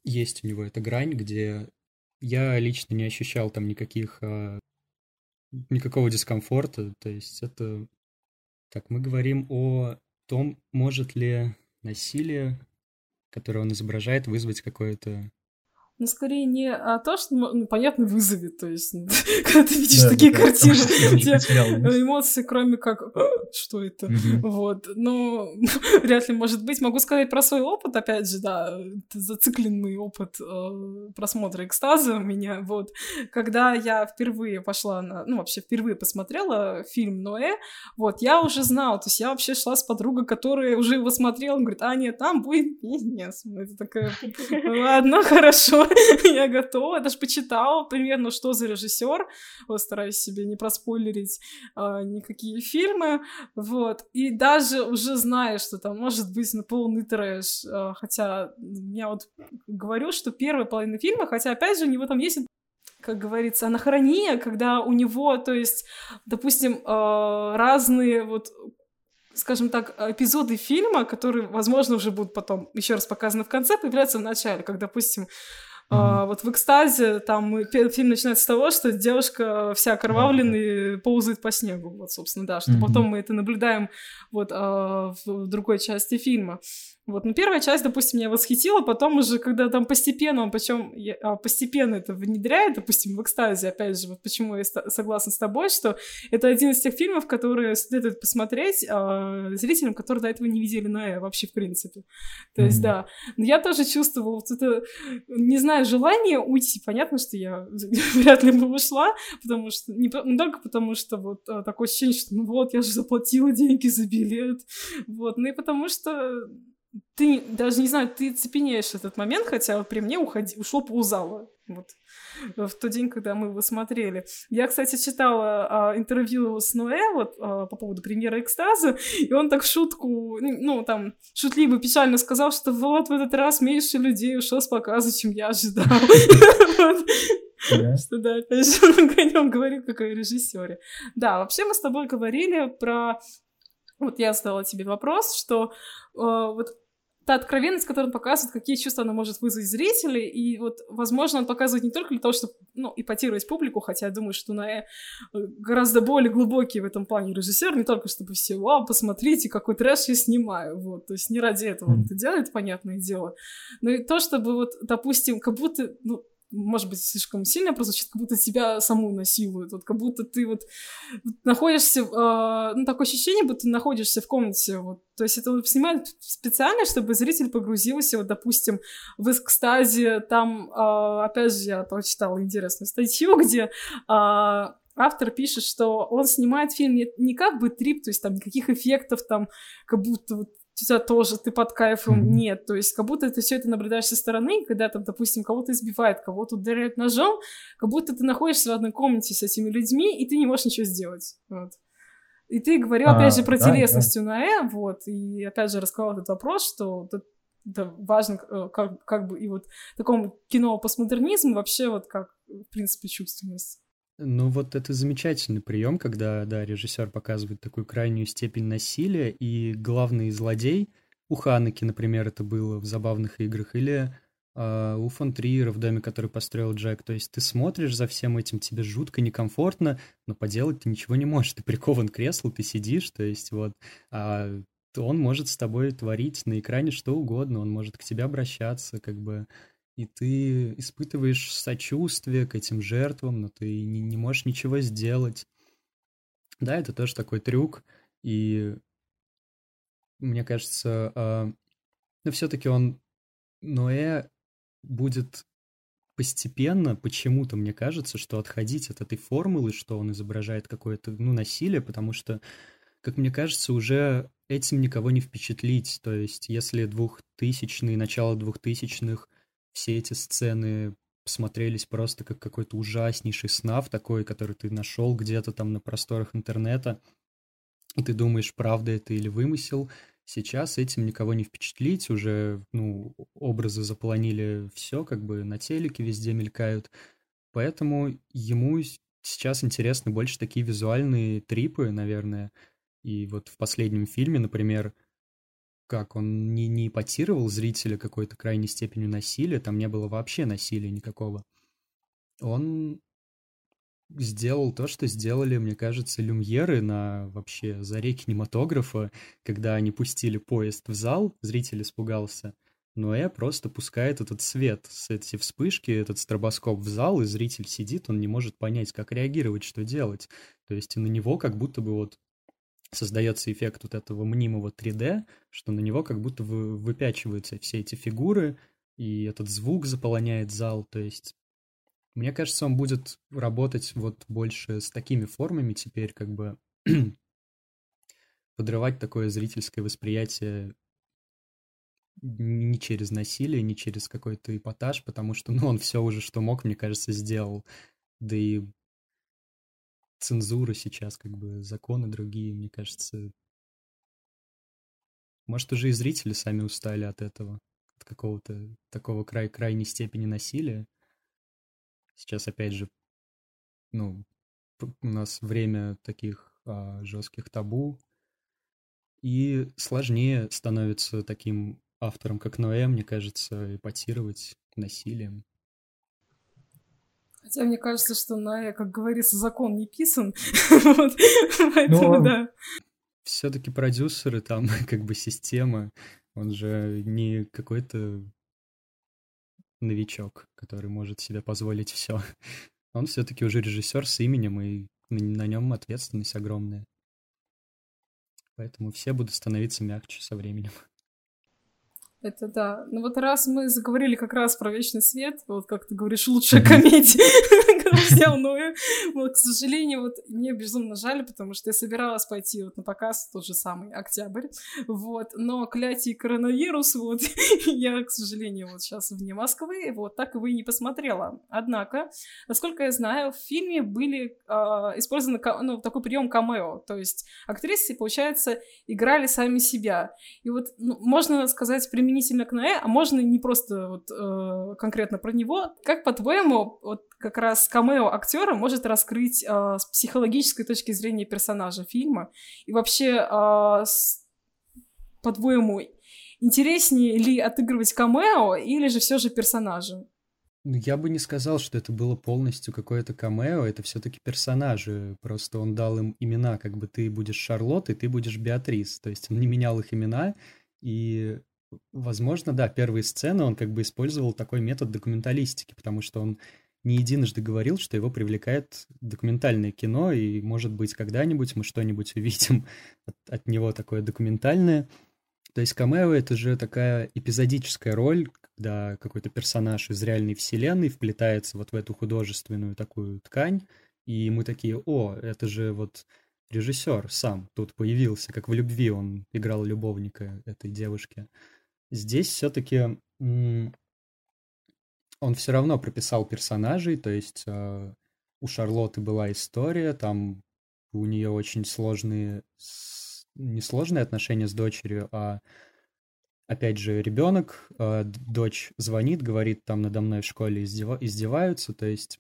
есть у него эта грань, где я лично не ощущал там никаких а, никакого дискомфорта. То есть это Так, мы говорим о том, может ли насилие, которое он изображает, вызвать какое-то ну, скорее не а то, что, ну, понятно, вызовет. То есть, ну, когда ты видишь да, такие да, картины, у тебя эмоции, кроме как «что это?». Угу. Вот. Но вряд ли может быть. Могу сказать про свой опыт, опять же, да, зацикленный опыт э, просмотра экстаза у меня. Вот. Когда я впервые пошла на... Ну, вообще, впервые посмотрела фильм «Ноэ», вот, я уже знала. То есть я вообще шла с подругой, которая уже его смотрела. Он говорит, а, нет, там будет... Нет, это такая... Ладно, хорошо. я готова, даже почитала примерно, что за режиссер, вот, стараюсь себе не проспойлерить а, никакие фильмы, вот, и даже уже знаю, что там может быть на полный трэш, а, хотя я вот говорю, что первая половина фильма, хотя, опять же, у него там есть как говорится, анахрония, когда у него, то есть, допустим, а, разные вот скажем так, эпизоды фильма, которые, возможно, уже будут потом еще раз показаны в конце, появляются в начале, как, допустим. А, вот в экстазе там фильм начинается с того, что девушка вся окровавленная mm-hmm. ползает по снегу, вот, собственно, да, что mm-hmm. потом мы это наблюдаем вот а, в другой части фильма. Вот, ну, первая часть, допустим, меня восхитила, потом уже, когда там постепенно, он причем а, постепенно это внедряет, допустим, в экстазе, опять же, вот почему я согласна с тобой, что это один из тех фильмов, которые следует посмотреть э, зрителям, которые до этого не видели на вообще, в принципе. То есть, да. Но я тоже чувствовала вот это, не знаю, желание уйти. Понятно, что я вряд ли бы ушла, потому что, не, не только потому, что вот а, такое ощущение, что ну вот, я же заплатила деньги за билет, вот, ну и потому что ты даже не знаю, ты цепенеешь этот момент, хотя при мне уходи, ушло ползала. Вот в тот день, когда мы его смотрели. Я, кстати, читала а, интервью с Ноэ вот а, по поводу премьеры «Экстаза», и он так в шутку, ну, там, шутливо, печально сказал, что вот в этот раз меньше людей ушло с показа, чем я ожидал. Что да, опять же, он о нем говорил, как о режиссере. Да, вообще мы с тобой говорили про... Вот я задала тебе вопрос, что вот та откровенность, которую он показывает, какие чувства она может вызвать зрителей, и вот, возможно, он показывает не только для того, чтобы, ну, ипотировать публику, хотя я думаю, что на гораздо более глубокий в этом плане режиссер, не только чтобы все, вау, посмотрите, какой трэш я снимаю, вот, то есть не ради этого он это делает, понятное дело, но и то, чтобы вот, допустим, как будто, ну, может быть, слишком сильно прозвучит, как будто тебя саму насилуют, вот как будто ты вот находишься, э, ну, такое ощущение, будто ты находишься в комнате, вот, то есть это вот снимают специально, чтобы зритель погрузился, вот, допустим, в экстазе, там, э, опять же, я прочитала интересную статью, где э, автор пишет, что он снимает фильм не, не как бы трип, то есть там никаких эффектов, там, как будто вот тебя тоже, ты под кайфом, mm-hmm. нет. То есть как будто ты все это наблюдаешь со стороны, когда там, допустим, кого-то избивает, кого-то ударяют ножом, как будто ты находишься в одной комнате с этими людьми, и ты не можешь ничего сделать. Вот. И ты говорил, а, опять же, про да, телесность да. Унаэ, вот, и опять же рассказал этот вопрос, что это, это важно, э, как, как бы, и вот в таком кино постмодернизм вообще вот как, в принципе, чувственность. Ну вот это замечательный прием, когда, да, режиссер показывает такую крайнюю степень насилия, и главный злодей, у Ханаки, например, это было в «Забавных играх», или э, у фон Триера в доме, который построил Джек. То есть ты смотришь за всем этим, тебе жутко некомфортно, но поделать ты ничего не можешь. Ты прикован к креслу, ты сидишь, то есть вот... А он может с тобой творить на экране что угодно, он может к тебе обращаться, как бы и ты испытываешь сочувствие к этим жертвам, но ты не, не можешь ничего сделать. Да, это тоже такой трюк, и мне кажется, э, но все-таки он, Ноэ, будет постепенно, почему-то мне кажется, что отходить от этой формулы, что он изображает какое-то, ну, насилие, потому что, как мне кажется, уже этим никого не впечатлить. То есть, если двухтысячные, начало двухтысячных все эти сцены смотрелись просто как какой-то ужаснейший снаф такой, который ты нашел где-то там на просторах интернета, и ты думаешь, правда это или вымысел. Сейчас этим никого не впечатлить, уже, ну, образы заполонили все, как бы на телеке везде мелькают, поэтому ему сейчас интересны больше такие визуальные трипы, наверное, и вот в последнем фильме, например, как он не, не ипотировал зрителя какой-то крайней степенью насилия, там не было вообще насилия никакого. Он сделал то, что сделали, мне кажется, люмьеры на вообще заре кинематографа, когда они пустили поезд в зал, зритель испугался. Но я просто пускает этот свет, эти вспышки, этот стробоскоп в зал, и зритель сидит, он не может понять, как реагировать, что делать. То есть на него как будто бы вот создается эффект вот этого мнимого 3D, что на него как будто вы, выпячиваются все эти фигуры, и этот звук заполоняет зал. То есть мне кажется, он будет работать вот больше с такими формами теперь, как бы подрывать такое зрительское восприятие не через насилие, не через какой-то эпатаж, потому что, ну, он все уже, что мог, мне кажется, сделал. Да и цензура сейчас, как бы, законы другие, мне кажется... Может, уже и зрители сами устали от этого, от какого-то такого край крайней степени насилия. Сейчас, опять же, ну, у нас время таких а, жестких табу, и сложнее становится таким автором, как Ноэ, мне кажется, эпатировать насилием. Хотя мне кажется, что на, как говорится, закон не писан. вот, поэтому, да. Все-таки продюсеры там, как бы система, он же не какой-то новичок, который может себе позволить все. Он все-таки уже режиссер с именем, и на нем ответственность огромная. Поэтому все будут становиться мягче со временем. Это да. Ну вот раз мы заговорили как раз про Вечный Свет, вот как ты говоришь, лучшая комедия, взял Ноя, вот, к сожалению, вот мне безумно жаль, потому что я собиралась пойти вот на показ тот же самый Октябрь, вот, но клятий коронавирус, вот, я, к сожалению, вот сейчас вне Москвы, вот, так его и не посмотрела. Однако, насколько я знаю, в фильме были э, использованы, ну, такой прием камео, то есть актрисы, получается, играли сами себя. И вот ну, можно сказать применительно к Ноэ, а можно не просто вот э, конкретно про него. Как по-твоему, вот как раз камео актера может раскрыть э, с психологической точки зрения персонажа фильма и вообще, э, по-твоему, интереснее ли отыгрывать камео или же все же персонажа? Ну, я бы не сказал, что это было полностью какое-то камео, это все-таки персонажи. Просто он дал им имена, как бы ты будешь Шарлотт, и ты будешь Беатрис. То есть он не менял их имена, и Возможно, да, первые сцены он как бы использовал такой метод документалистики, потому что он не единожды говорил, что его привлекает документальное кино, и, может быть, когда-нибудь мы что-нибудь увидим от, от него такое документальное. То есть камео — это же такая эпизодическая роль, когда какой-то персонаж из реальной вселенной вплетается вот в эту художественную такую ткань, и мы такие, о, это же вот режиссер сам тут появился, как в «Любви» он играл любовника этой девушки. Здесь все-таки он все равно прописал персонажей, то есть э, у Шарлотты была история, там у нее очень сложные, не сложные отношения с дочерью, а опять же ребенок, э, дочь звонит, говорит, там надо мной в школе издев... издеваются, то есть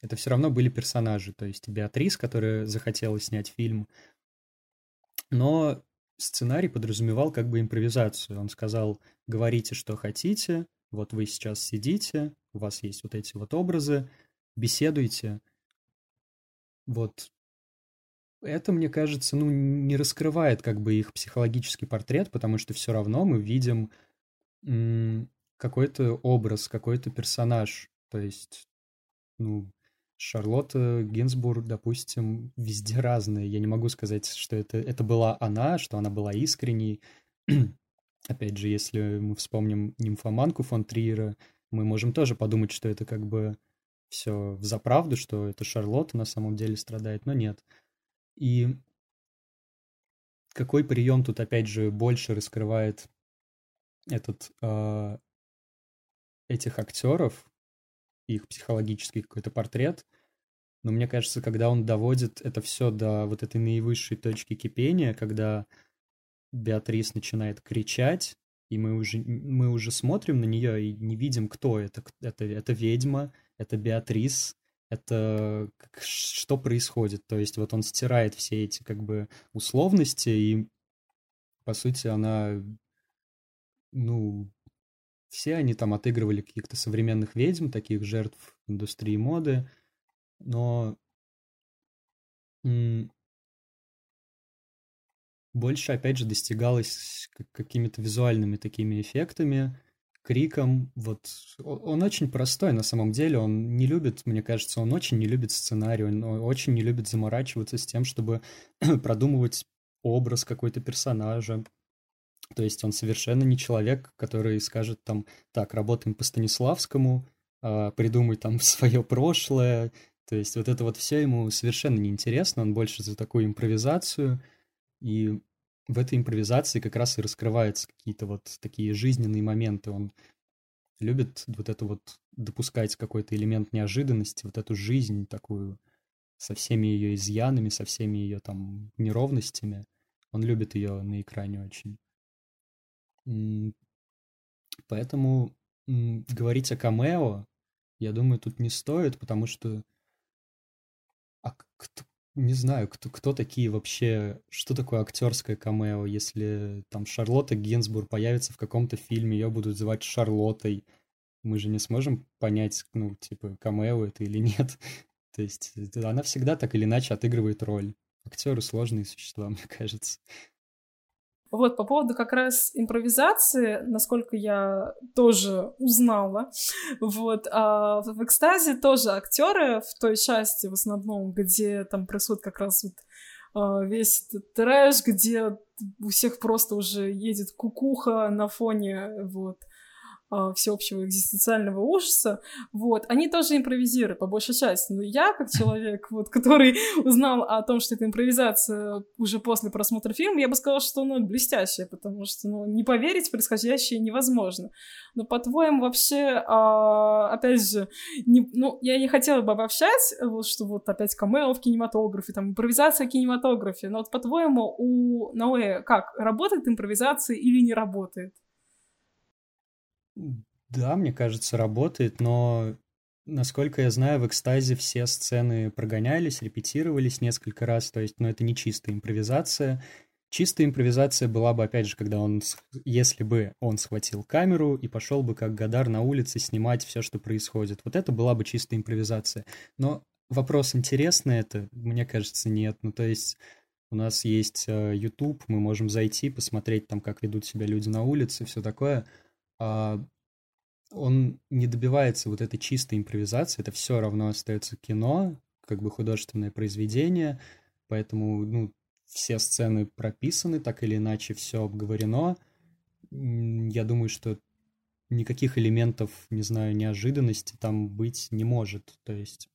это все равно были персонажи, то есть Беатрис, которая захотела снять фильм, но сценарий подразумевал как бы импровизацию. Он сказал, говорите, что хотите, вот вы сейчас сидите, у вас есть вот эти вот образы, беседуйте. Вот это, мне кажется, ну, не раскрывает как бы их психологический портрет, потому что все равно мы видим какой-то образ, какой-то персонаж. То есть, ну, Шарлотта Гинзбург, допустим, везде разная. Я не могу сказать, что это, это была она, что она была искренней. Опять же, если мы вспомним нимфоманку фон Триера, мы можем тоже подумать, что это как бы все в заправду, что это Шарлотта на самом деле страдает, но нет. И какой прием тут, опять же, больше раскрывает этот, э, этих актеров, их психологический какой-то портрет. Но мне кажется, когда он доводит это все до вот этой наивысшей точки кипения, когда Беатрис начинает кричать, и мы уже, мы уже смотрим на нее и не видим, кто это. Это, это ведьма, это Беатрис, это что происходит. То есть вот он стирает все эти как бы условности, и по сути она, ну, все они там отыгрывали каких-то современных ведьм, таких жертв индустрии моды. но больше, опять же, достигалось какими-то визуальными такими эффектами, криком. Вот он очень простой на самом деле. Он не любит, мне кажется, он очень не любит сценарий, он очень не любит заморачиваться с тем, чтобы продумывать образ какой-то персонажа. То есть он совершенно не человек, который скажет там, так, работаем по Станиславскому, а, придумай там свое прошлое. То есть вот это вот все ему совершенно неинтересно, он больше за такую импровизацию. И в этой импровизации как раз и раскрываются какие-то вот такие жизненные моменты. Он любит вот это вот допускать какой-то элемент неожиданности, вот эту жизнь такую со всеми ее изъянами, со всеми ее там неровностями. Он любит ее на экране очень. Поэтому говорить о камео, я думаю, тут не стоит, потому что а кто, не знаю, кто, кто такие вообще, что такое актерское камео, если там Шарлотта Гинзбург появится в каком-то фильме, ее будут звать Шарлоттой, мы же не сможем понять, ну, типа, камео это или нет. То есть она всегда так или иначе отыгрывает роль. Актеры сложные существа, мне кажется. Вот, по поводу как раз импровизации, насколько я тоже узнала, вот, а в «Экстазе» тоже актеры в той части в основном, где там происходит как раз вот а, весь этот трэш, где у всех просто уже едет кукуха на фоне вот всеобщего экзистенциального ужаса, вот, они тоже импровизируют, по большей части. Но я, как человек, вот, который узнал о том, что это импровизация уже после просмотра фильма, я бы сказала, что она блестящая, потому что, ну, не поверить в происходящее невозможно. Но, по-твоему, вообще, а, опять же, не, ну, я не хотела бы обобщать, вот, что вот опять камео в кинематографе, там, импровизация в кинематографе, но вот, по-твоему, у Ноэ как, работает импровизация или не работает? Да, мне кажется, работает, но насколько я знаю, в экстазе все сцены прогонялись, репетировались несколько раз, то есть, ну, это не чистая импровизация. Чистая импровизация была бы, опять же, когда он, если бы он схватил камеру и пошел бы как Гадар на улице снимать все, что происходит. Вот это была бы чистая импровизация. Но вопрос, интересно это? Мне кажется, нет. Ну, то есть у нас есть э, YouTube, мы можем зайти, посмотреть там, как ведут себя люди на улице, все такое – он не добивается вот этой чистой импровизации, это все равно остается кино, как бы художественное произведение, поэтому, ну, все сцены прописаны, так или иначе все обговорено. Я думаю, что никаких элементов, не знаю, неожиданности там быть не может. То есть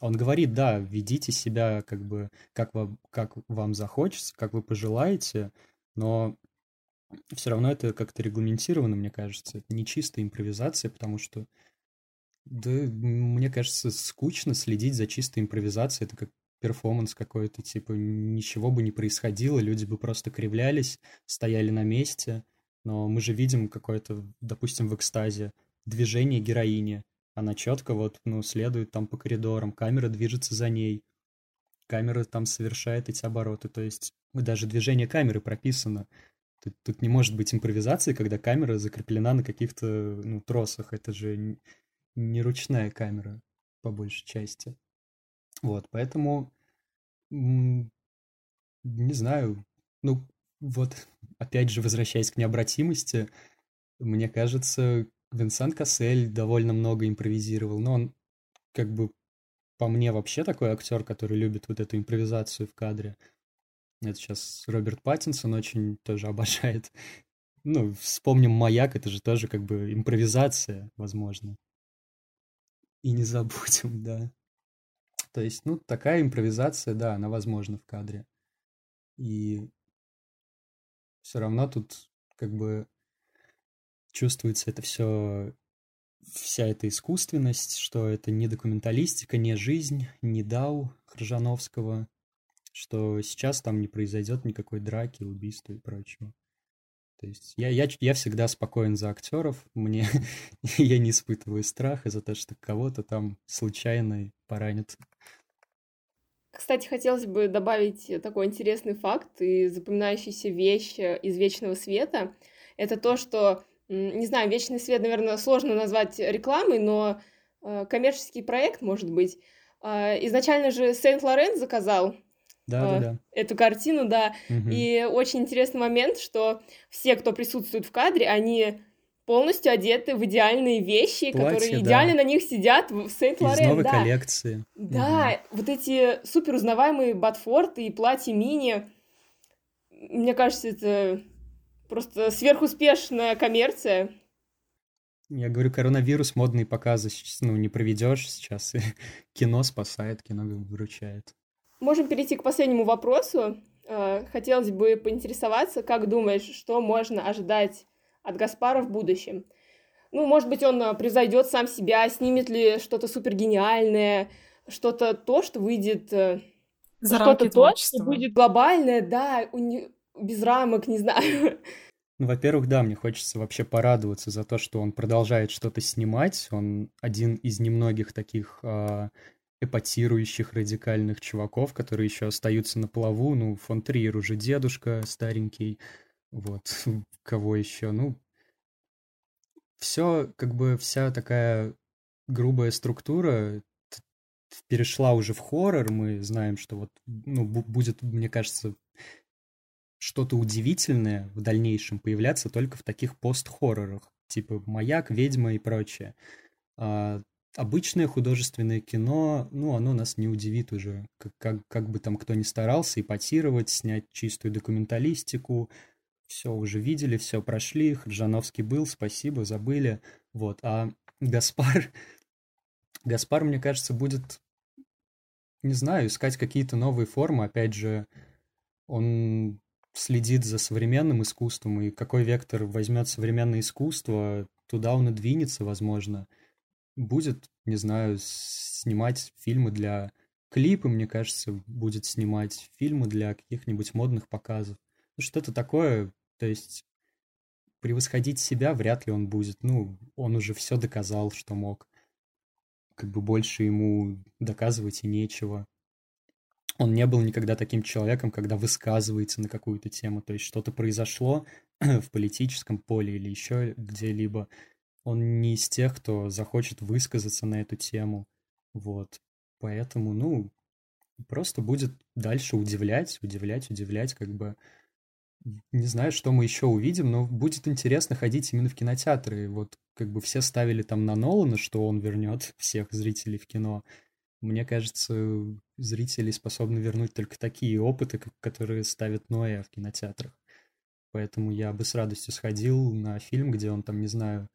он говорит, да, ведите себя как бы как вам, как вам захочется, как вы пожелаете, но все равно это как-то регламентировано, мне кажется. Это не чистая импровизация, потому что, да, мне кажется, скучно следить за чистой импровизацией. Это как перформанс какой-то, типа, ничего бы не происходило, люди бы просто кривлялись, стояли на месте. Но мы же видим какое-то, допустим, в экстазе движение героини. Она четко вот, ну, следует там по коридорам, камера движется за ней, камера там совершает эти обороты. То есть даже движение камеры прописано. Тут, тут не может быть импровизации, когда камера закреплена на каких-то ну, тросах. Это же не ручная камера, по большей части. Вот, поэтому, не знаю, ну, вот, опять же, возвращаясь к необратимости, мне кажется, Винсент Кассель довольно много импровизировал, но он, как бы, по мне, вообще такой актер, который любит вот эту импровизацию в кадре. Это сейчас Роберт Паттинсон очень тоже обожает. Ну, вспомним «Маяк», это же тоже как бы импровизация, возможно. И не забудем, да. То есть, ну, такая импровизация, да, она возможна в кадре. И все равно тут как бы чувствуется это все, вся эта искусственность, что это не документалистика, не жизнь, не Дау Хржановского, что сейчас там не произойдет никакой драки, убийства и прочего. То есть я, я, я всегда спокоен за актеров, мне я не испытываю страха за то, что кого-то там случайно поранят. Кстати, хотелось бы добавить такой интересный факт и запоминающийся вещь э, из «Вечного света». Это то, что, не знаю, «Вечный свет», наверное, сложно назвать рекламой, но э, коммерческий проект, может быть, А, изначально же Сент-Лорен заказал да, да, да. эту картину, да. Угу. И очень интересный момент, что все, кто присутствует в кадре, они полностью одеты в идеальные вещи, Платье, которые идеально да. на них сидят в Сент-Лорен. Из новой да. коллекции. Да, угу. вот эти супер узнаваемые ботфорты и платья мини. Мне кажется, это просто сверхуспешная коммерция. Я говорю, коронавирус, модные показы ну, не проведешь сейчас. кино спасает, кино выручает. Можем перейти к последнему вопросу. Э, хотелось бы поинтересоваться, как думаешь, что можно ожидать от Гаспара в будущем? Ну, может быть, он э, превзойдет сам себя, снимет ли что-то супер гениальное, что-то то, что выйдет... Э, что-то то, что будет глобальное, да, без рамок, не знаю. Ну, во-первых, да, мне хочется вообще порадоваться за то, что он продолжает что-то снимать. Он один из немногих таких э, эпатирующих радикальных чуваков, которые еще остаются на плаву. Ну, фон Триер уже дедушка старенький. Вот, кого еще? Ну, все, как бы вся такая грубая структура перешла уже в хоррор. Мы знаем, что вот, ну, будет, мне кажется, что-то удивительное в дальнейшем появляться только в таких пост-хоррорах, типа «Маяк», «Ведьма» и прочее. А, обычное художественное кино, ну, оно нас не удивит уже, как, как, как бы там кто ни старался эпатировать, снять чистую документалистику, все уже видели, все прошли, Хаджановский был, спасибо, забыли, вот, а Гаспар, Гаспар, мне кажется, будет, не знаю, искать какие-то новые формы, опять же, он следит за современным искусством, и какой вектор возьмет современное искусство, туда он и двинется, возможно. Будет, не знаю, снимать фильмы для клипы, мне кажется, будет снимать фильмы для каких-нибудь модных показов. Ну, что-то такое, то есть превосходить себя вряд ли он будет. Ну, он уже все доказал, что мог. Как бы больше ему доказывать и нечего. Он не был никогда таким человеком, когда высказывается на какую-то тему. То есть что-то произошло в политическом поле или еще где-либо. Он не из тех, кто захочет высказаться на эту тему. Вот. Поэтому, ну, просто будет дальше удивлять, удивлять, удивлять, как бы не знаю, что мы еще увидим, но будет интересно ходить именно в кинотеатры. Вот как бы все ставили там на Нолана, что он вернет всех зрителей в кино. Мне кажется, зрители способны вернуть только такие опыты, которые ставят Ноэ в кинотеатрах. Поэтому я бы с радостью сходил на фильм, где он там, не знаю,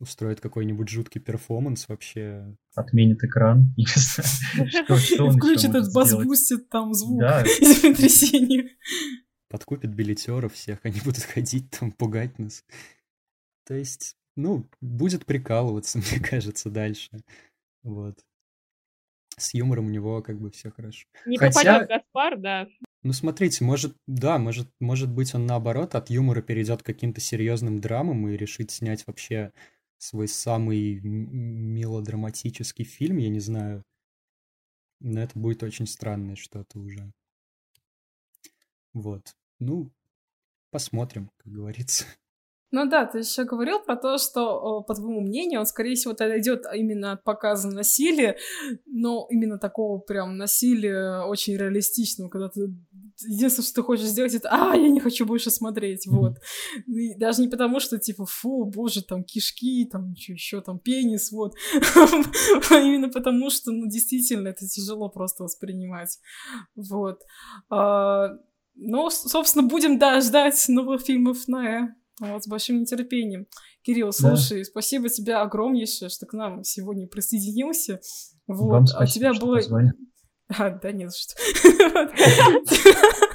устроит какой-нибудь жуткий перформанс вообще. Отменит экран. Включит этот bass boosted там звук из землетрясения подкупит билетеров всех, они будут ходить там, пугать нас. То есть, ну, будет прикалываться, мне кажется, дальше. Вот. С юмором у него как бы все хорошо. Не Хотя... попадет Гаспар, да. Ну, смотрите, может, да, может, может быть, он наоборот от юмора перейдет к каким-то серьезным драмам и решит снять вообще свой самый мелодраматический фильм, я не знаю. Но это будет очень странное что-то уже. Вот. Ну, посмотрим, как говорится. Ну да, ты еще говорил про то, что, по твоему мнению, он, скорее всего, идет именно от показа насилия, но именно такого прям насилия очень реалистичного, когда ты единственное, что ты хочешь сделать, это «А, я не хочу больше смотреть», вот. И даже не потому, что, типа, фу, боже, там, кишки, там, еще, там, пенис, вот. а именно потому, что, ну, действительно, это тяжело просто воспринимать, вот. А, ну, собственно, будем, да, ждать новых фильмов на вот, с большим нетерпением. Кирилл, слушай, да. спасибо тебе огромнейшее, что к нам сегодня присоединился. Вот, Вам спасибо, а тебя было... А, да нет, что.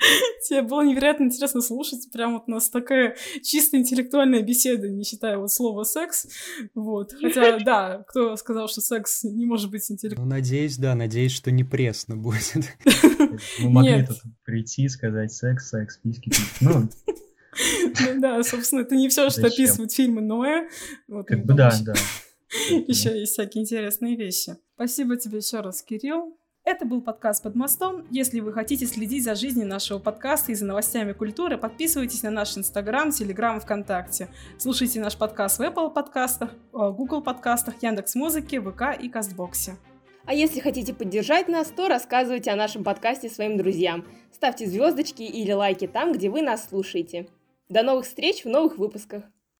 Тебе было невероятно интересно слушать. Прям вот у нас такая чисто интеллектуальная беседа, не считая вот слова секс. Вот. Хотя, да, кто сказал, что секс не может быть интеллектуальным? Ну, надеюсь, да, надеюсь, что не пресно будет. Мы могли тут прийти, сказать секс, секс, письки, ну, ну да, собственно, это не все, что описывают фильмы Ноя. как бы да, да. Еще есть всякие интересные вещи. Спасибо тебе еще раз, Кирилл. Это был подкаст «Под мостом». Если вы хотите следить за жизнью нашего подкаста и за новостями культуры, подписывайтесь на наш Инстаграм, Телеграм, ВКонтакте. Слушайте наш подкаст в Apple подкастах, э, Google подкастах, Яндекс Музыке, ВК и Кастбоксе. А если хотите поддержать нас, то рассказывайте о нашем подкасте своим друзьям. Ставьте звездочки или лайки там, где вы нас слушаете. До новых встреч в новых выпусках.